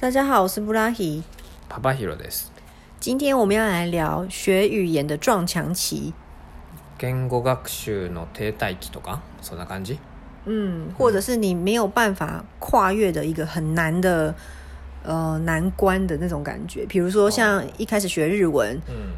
大家好，我是布拉希。パパヒロです。今天我们要来聊学语言的撞墙期，言語学習の停滞期とかそんな感じ？嗯，或者是你没有办法跨越的一个很难的呃难关的那种感觉。比如说，像一开始学日文，うん。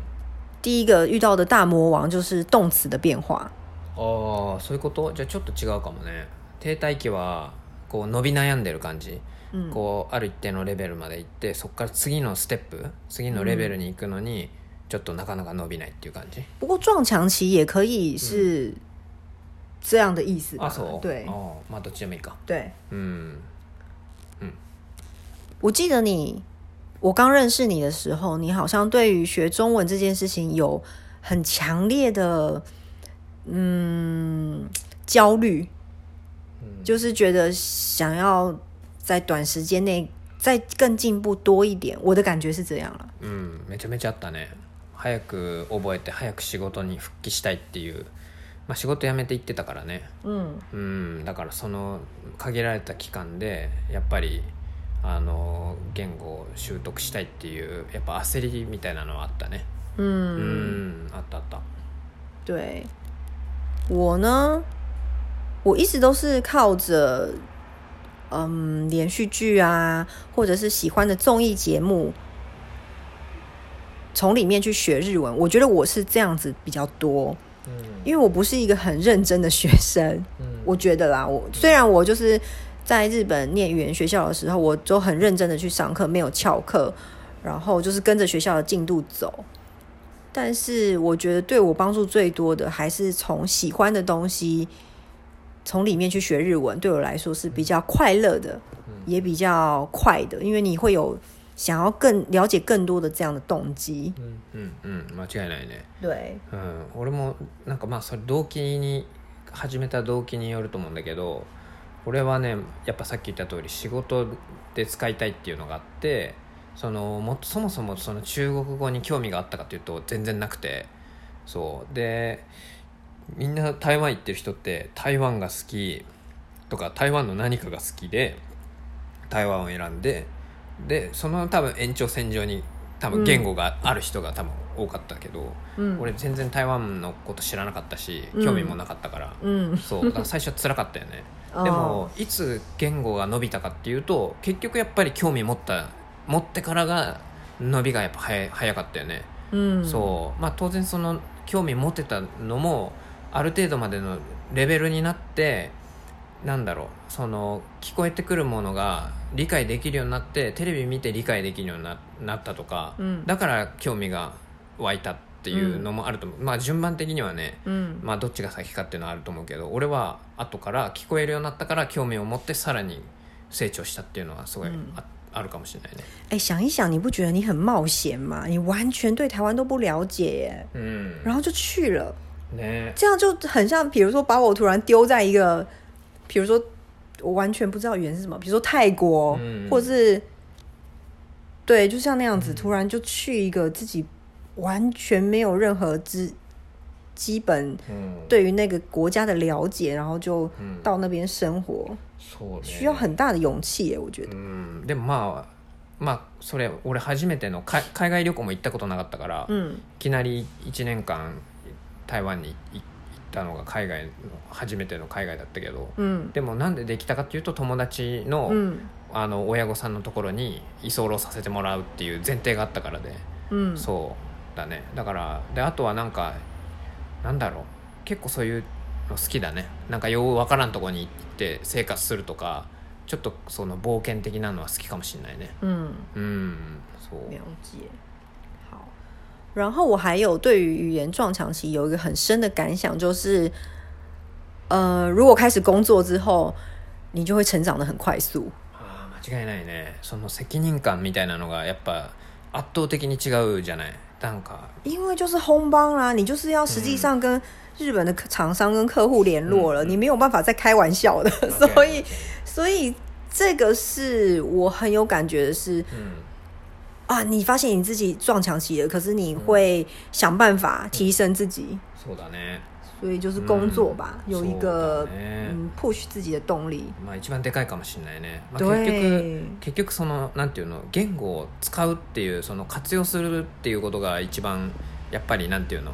第一个遇到的大魔王就是动词的变化。ああ、そういうこと？じゃあちょっと違うかもね。停滞期は こう伸び悩んでる感じ。うんこうある一定のレベルまで行って、そこから次のステップ、次のレベルに行くのに、ちょっとなかなか伸びないっていう感じ。不过撞墙期也可以是这样的意思そう？对あーまあどっちでもいいか。对，うん。我记得你，我刚认识你的时候，你好像对于学中文这件事情有很强烈的嗯焦虑，就是觉得想要在短时间内再更进步多一点。我的感觉是这样了。うん、めちゃめちゃあったね早く覚えて早く仕事に復帰したいっていう、まあ、仕事辞めて行ってたからね。嗯うん。だからその限られた期間でやっぱりあの言語を習得したいっていうやっぱ焦りみたいなのはあったね。う嗯，ん。あったあった。对，我呢，我一直都是靠着嗯连续剧啊，或者是喜欢的综艺节目，从里面去学日文。我觉得我是这样子比较多，嗯因为我不是一个很认真的学生。嗯我觉得啦，我虽然我就是在日本念语言学校的时候，我就很认真的去上课，没有翘课，然后就是跟着学校的进度走。但是我觉得对我帮助最多的，还是从喜欢的东西，从里面去学日文，对我来说是比较快乐的，也比较快的，因为你会有想要更了解更多的这样的动机。うんうん間違いないね。对，うん、俺もなんかまあそれ動機に始めた動機によると思うんだけど俺はねやっぱさっき言った通り仕事で使いたいっていうのがあってそのもそもそもその中国語に興味があったかというと全然なくて。そう。でみんな台湾行ってる人って台湾が好きとか台湾の何かが好きで台湾を選んででその多分延長線上に多分言語がある人が多分多かったけど、嗯俺全然台湾のこと知らなかったしうん。興味もなかったから、うだから最初は辛かったよね。哦でもいつ言語が伸びたかっていうと結局やっぱり興味持った持ってからが伸びがやっぱ早い早かったよね、嗯，そう。まあ当然その興味持てたのもある程度までのレベルになってなんだろうその聞こえてくるものが理解できるようになってテレビ見て理解できるようにななったとか、うん。だから興味が湧いたっていうのもあると思う、まあ順番的にはね、嗯まあどっちが先かっていうのはあると思うけど俺は後から聞こえるようになったから興味を持ってさらに成長したっていうのはすごいあ,、あるかもしれないね。哎，想一想，你不觉得你很冒险吗？你完全对台湾都不了解耶，うん然后就去了，ね这样就很像，比如说把我突然丢在一个，比如说我完全不知道语言是什么，比如说泰国，嗯或者是对，就像那样子，突然就去一个自己完全没有任何知基本うん对于那个国家的了解，然后就嗯到那边生活，そうね需要很大的勇气耶，我觉得。うんでもまあまあそれ俺初めての海海外旅行も行ったことなかったから、い嗯きなり1年間 台湾に行ったのが海外の初めての海外だったけど、嗯でもなんでできたかっていうと友達の,、嗯あの親御さんのところに居候させてもらうっていう前提があったからで、嗯そうだね。だからであとはなんかなんだろう。結構そういうの好きだね。なんかようわからんとこに行って生活するとかちょっとその冒険的なのは好きかもしれないね。嗯。うん。そう。了解。好，然后我还有对于语言撞墙期有一个很深的感想，就是，呃，如果开始工作之后，你就会成长的很快速。あー間違いないねその責任感みたいなのがやっぱ圧倒的に違うじゃないなんか因为就是烘帮啦，你就是要实际上跟日本的厂商跟客户联络了，你没有办法再开玩笑的，所以，所以这个是我很有感觉的是，うん 啊，你发现你自己撞墙期了，可是你会想办法提升自己。そうだね所以就是工作吧，嗯有一个嗯 push 自己的动力。まあ一番でかいかもしれないね、まあ、对。結局結局そのなんていうの言語を使うっていうその活用するっていうことが一番やっぱりなんていうの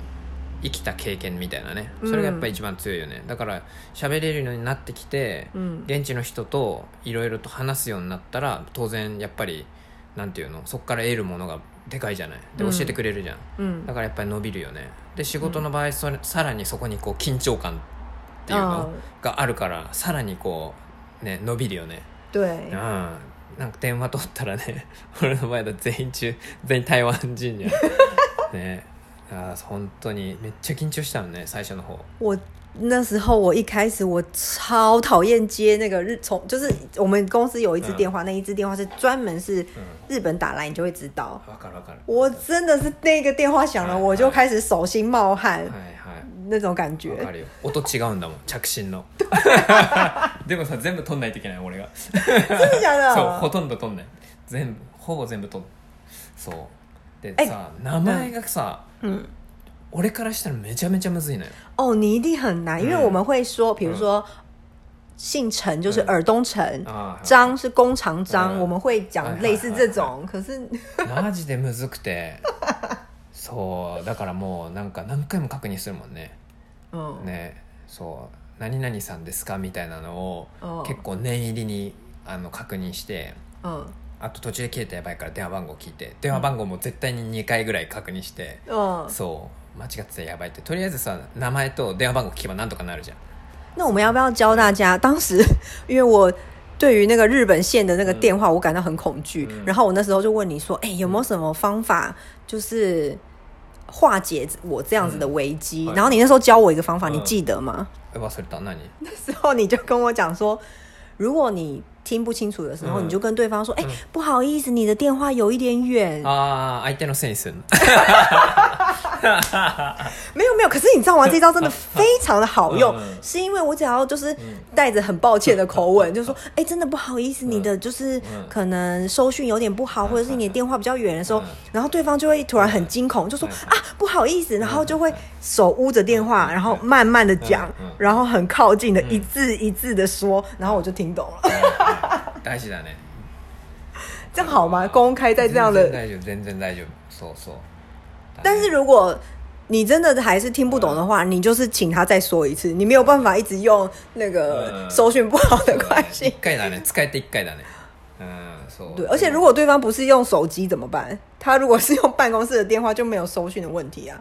生きた経験みたいなね。それがやっぱり一番強いよね、だから喋れるようになってきて、嗯現地の人といろいろと話すようになったら当然やっぱりなんていうの？そこから得るものがでかいじゃない？でうん。教えてくれるじゃん、嗯だからやっぱり伸びるよね。で仕事の場合それさらにそこにこう緊張感っていうのがあるからさらにこうね伸びるよね。对うん。なんか電話取ったらね 俺の前だと全員中全員台湾人じゃんね。あー本当にめっちゃ緊張したのね最初の方。我那时候我一开始我超讨厌接那个日从，就是我们公司有一支电话，那一支电话是专门是日本打来，你就会知道。わかるわかる我真的是那个电话响了，嗯我就开始手心冒汗はいはい那种感わ觉。かるよ音違うんだもん着信のでもさ全部取んないといけない俺が真的假的？そうほとんど取んない全部ほぼ全部取んそうでえさ名前がさ、嗯， 俺からしたらめちゃめちゃむずいのよ。哦，你一定很难，因为嗯。我们会说，比如说姓陈就是耳东陈，张是弓长张，嗯。我们会讲类似这种。可是，マジでむずくて。そうだからもうなんか何回も確認するもんね。嗯，ねそう「何々さんですか?」みたいなのをうん。結構念入りにあの確認して嗯あと途中で切れたらやばいから電話番号聞いて電話番号も絶対に2回ぐらい確認して、嗯，そう間違ってたらやばいってとりあえずさ名前と電話番号聞けばなんとかなるじゃん那我们要不要教大家？当时因为我对于那个日本线的那个电话，我感到很恐惧。嗯然后我那时候就问你说：“哎、有没有什么方法，就是化解我这样子的危机？”嗯然后你那时候教我一个方法，嗯你记得吗？え忘れた何那时候你就跟我讲说，如果你 听不清楚的时候，嗯你就跟对方说：“哎、不好意思，你的电话有一点远。ああ相手のせいにするの没有没有，可是你知道吗？这招真的非常的好用，嗯嗯是因为我只要就是带着很抱歉的口吻，就说：“哎、真的不好意思，你的就是可能收讯有点不好，或者是你的电话比较远的时候，然后对方就会突然很惊恐，就说：啊，不好意思，然后就会手捂着电话，然后慢慢的讲嗯嗯，然后很靠近的一字一字的说，然后我就听懂了。 大事だね这样好吗？公开在这样的全然大丈夫全然大丈夫そうそう但是如果你真的还是听不懂的话，你就是请他再说一次，你没有办法一直用那个嗯收讯不好的关系一。回だね使えて一回だねうんそう对，而且如果对方不是用手机怎么办？他如果是用办公室的电话，就没有收讯的问题啊。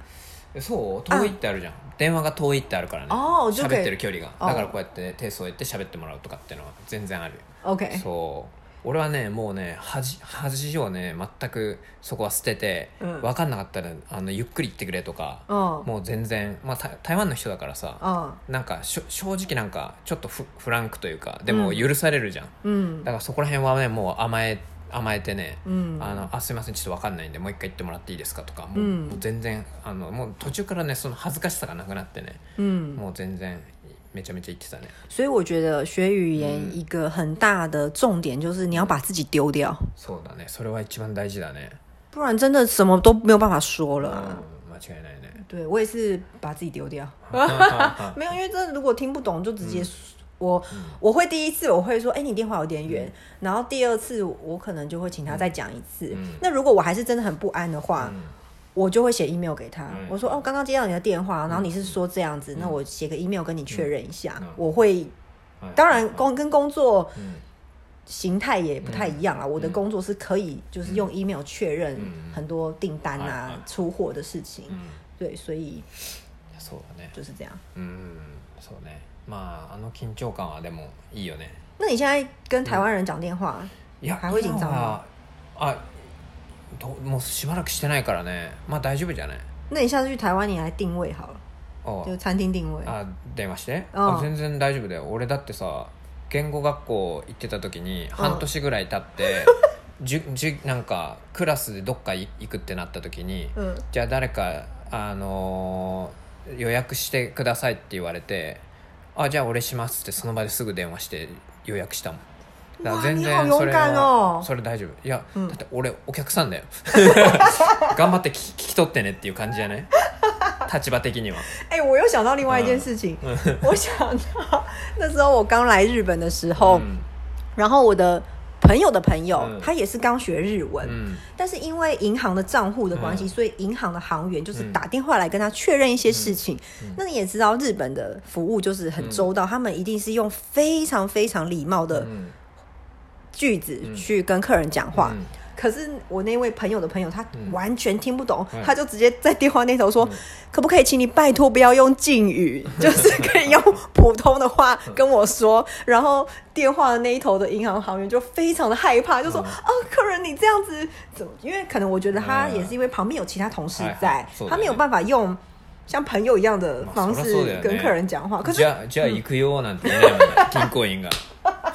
そう遠いってあるじゃん 電話が遠いってあるからね。喋ってる距離が。だからこうやって手添えて喋ってもらうとかっていうのは全然あるよ。OK，そう。俺はねもうね恥恥をね全くそこは捨てて、うん。分かんなかったらあのゆっくり言ってくれとか、うんもう全然、まあ、台台湾の人だからさ、嗯なんかしょ正直なんかちょっとフフランクというかでも許されるじゃん、嗯だからそこら辺はねもう甘え甘えてね、うん。あのあすいませんちょっと分かんないんでもう一回言ってもらっていいですか？とかもう,、うん。もう全然あのもう途中からねその恥ずかしさがなくなってね、嗯，もう全然めちゃめちゃ言ってたね。所以我觉得学语言一个很大的重点就是你要把自己丢掉，そうだね。それは一番大事だね。不然真的什么都没有办法说了。間違いないね。对我也是把自己丢掉。没有，因为真的如果听不懂就直接说。我我会第一次我会说，哎、你电话有点远，然后第二次我可能就会请他再讲一次。嗯那如果我还是真的很不安的话，うん我就会写 email 给他，嗯我说哦，刚刚接到你的电话，然后你是说这样子，那我写个 email 跟你确认一下。嗯我会，はい当然工跟工作うん形态也不太一样啊。我的嗯工作是可以就是用 email 确认嗯很多订单啊、嗯出货的事情，うん对，所以そうだね就是这样。うんそうね まああの緊張感はでもいいよね。那你现在跟台湾人讲电话，いや还会緊張吗？あどもうしばらくしてないからね。まあ大丈夫じゃない？那你下次去台湾你来定位好了，あ就餐厅定位。あ電話して？うんあ全然大丈夫だよ。俺だってさ言語学校行ってた時に半年ぐらい経って じゅじゅなんかクラスでどっか行くってなった時に嗯，じゃあ誰か、あのー予約してくださいって言われてあじゃあ俺しますってその場ですぐ電話して予約したもん。だから全然それは哦それ大丈夫。いや、うん。だって俺お客さんだよ。頑張って聞き聞き取ってねっていう感じじゃね立場的には。哎、我又想到另外一件事情，我想到那时候我刚来日本的时候，うん然后我的朋友的朋友，嗯他也是刚学日文，うん但是因为银行的账户的关系，嗯所以银行的行员就是嗯打电话来跟他确认一些事情。那你也知道，日本的服务就是很周到，他们一定是用非常非常礼貌的うん句子去跟客人讲话。 うん可是我那位朋友的朋友，他嗯完全听不懂，嗯他就直接在电话那头说：“可不可以请你拜托不要用敬语，就是可以用普通的话跟我说。”然后电话的那一头的银行行员就非常的害怕，就说：“嗯哦，客人你这样子怎么？因为可能我觉得他也是因为旁边有其他同事はい在はいそうだよね他没有办法用像朋友一样的方まあそりゃそうだよね式跟客人讲话。可是じゃあじゃあ行くよなんて言えないもんね銀行員が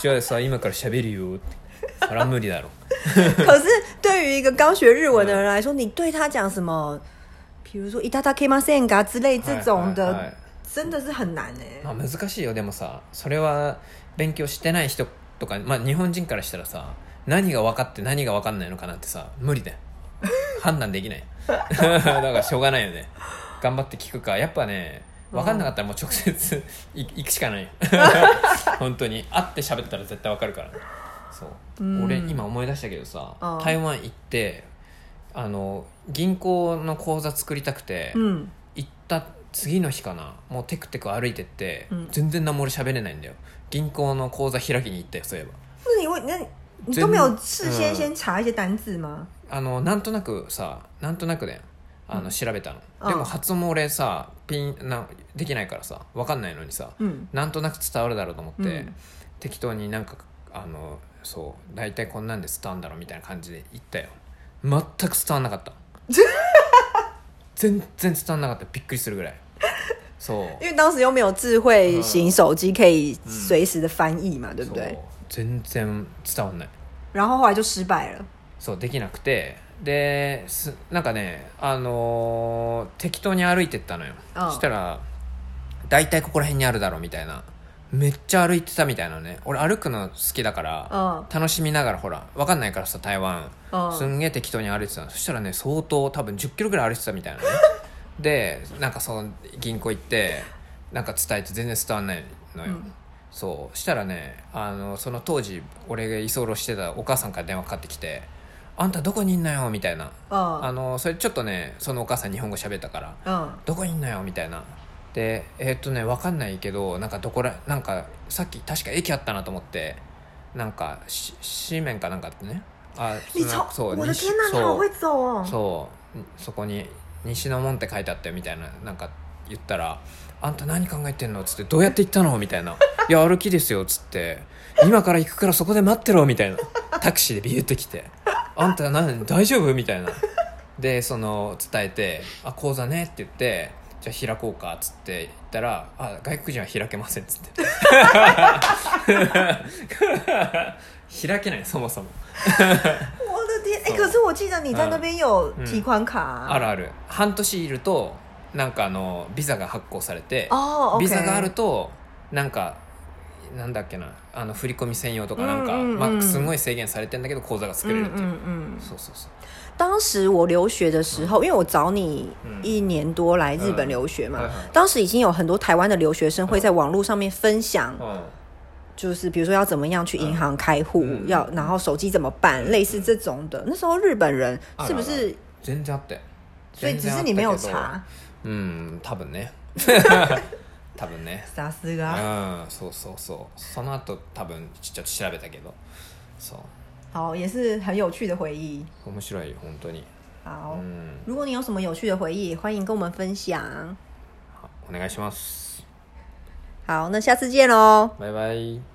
じゃあさ今から喋るよって そりゃ無理だろ可是对于一个刚学日文的人来说，你对他讲什么，比如说“いただけませんか”之类这种はいはい的はい，真的是很难哎、まあ、難しいよでもさそれは勉強してない人とか、まあ、日本人からしたらさ何が分かって何が分かんないのかなってさ無理だよ判断できないだからしょうがないよね頑張って聞くかやっぱね分かんなかったらもう直接行くしかない本当に会って喋ったら絶対分かるからそう。俺今思い出したけどさうん台湾行ってあの銀行の口座作りたくて、嗯，行った次の日かなもうテクテク歩いてって、うん。全然何も俺喋れないんだよ。銀行の口座開きに行ったよそういえば。那你你都没有事先先查一些单字吗？あのなんとなくさなんとなくだよ。あの、調べたの、うんでも発音も俺さピンなできないからさ分かんないのにさ、うん。なんとなく伝わるだろうと思って、うん。適当になんかあのそう大体こんなんで伝わるんだろうみたいな感じで言ったよ。全く伝わんなかった。全然伝わんなかった。びっくりするぐらい。そう。因为当时又没有智慧型手机可以随时的翻译嘛，对不对？そう。全然伝わんない。然后后来就失败了。そうできなくて。ですなんかねあのー適当に歩いてったのよ、うんそしたら大体ここら辺にあるだろうみたいなめっちゃ歩いてたみたいなね。俺歩くの好きだから、嗯楽しみながらほら分かんないからさ台湾、うんすんげえ適当に歩いてたの。そしたらね相当多分1 0キロぐらい歩いてたみたいなね。でなんかその銀行行ってなんか伝えて全然伝わんないのよ、そう。したらねあのその当時俺が居候してたお母さんから電話かかってきて「あんたどこにいんなよ」みたいな、あ嗯のそれちょっとねそのお母さん日本語喋ったから嗯「どこにいんなよ」みたいなでえーっとね分かんないけどなんかどこらなんかさっき確か駅あったなと思ってなんかし紙面かなんかってねあ你そうそう！そうそこに「西の門」って書いてあったよみたいななんか言ったら「あんた何考えてんの?」っつって「どうやって行ったの?」みたいな「いや歩きですよ」っつって「今から行くからそこで待ってろ」みたいなタクシーでビューって来て「あんた何大丈夫?」みたいなでその伝えて「あ講座ね」って言って「じゃあ開こうか」っつって言ったら「あ外国人は開けません」っつって。開けないそもそも。我的天，哎、可是我记得你在那边有提款卡、あるある。半年いるとなんかあのビザが発行されて哦，OK，ビザがあるとなんかなんだっけなあの振り込み専用とかなんか、うんうんうんまあ、すごい制限されてんだけど口座が作れるっていう、嗯嗯。そうそうそう当时我留学的时候，因为我找你一年多来日本留学嘛，嗯嗯嗯当时已经有很多台湾的留学生会在网络上面分享，うん就是比如说要怎么样去银行开户，嗯要然后手机怎么办，类似这种的。那时候日本人是不是？全然あったよ所以只是你没有查。うん多分ね 多分ね。さすうが。ん。そうそうそう。その後多分ちょっと調べたけど。そう。好，也是很有趣的回忆。面白いよ本当に。好，うん。如果你有什么有趣的回忆，欢迎跟我们分享。お願いします。好，那下次见喽。バイバイ